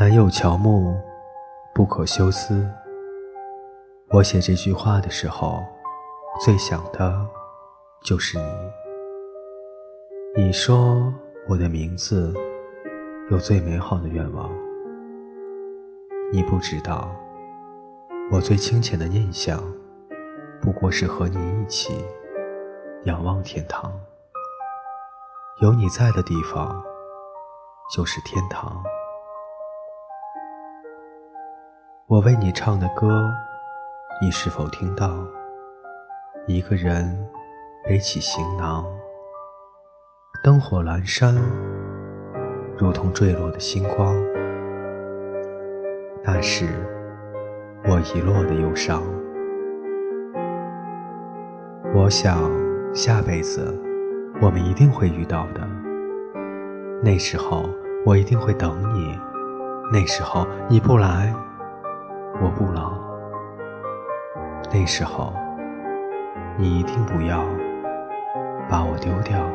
南有乔木，不可休思。我写这句话的时候，最想的就是你。你说我的名字有最美好的愿望，你不知道，我最清浅的念想，不过是和你一起仰望天堂。有你在的地方，就是天堂。我为你唱的歌，你是否听到？一个人背起行囊，灯火阑珊，如同坠落的星光。那是我遗落的忧伤。我想下辈子我们一定会遇到的。那时候我一定会等你。那时候你不来。我不老，那时候，你一定不要把我丢掉。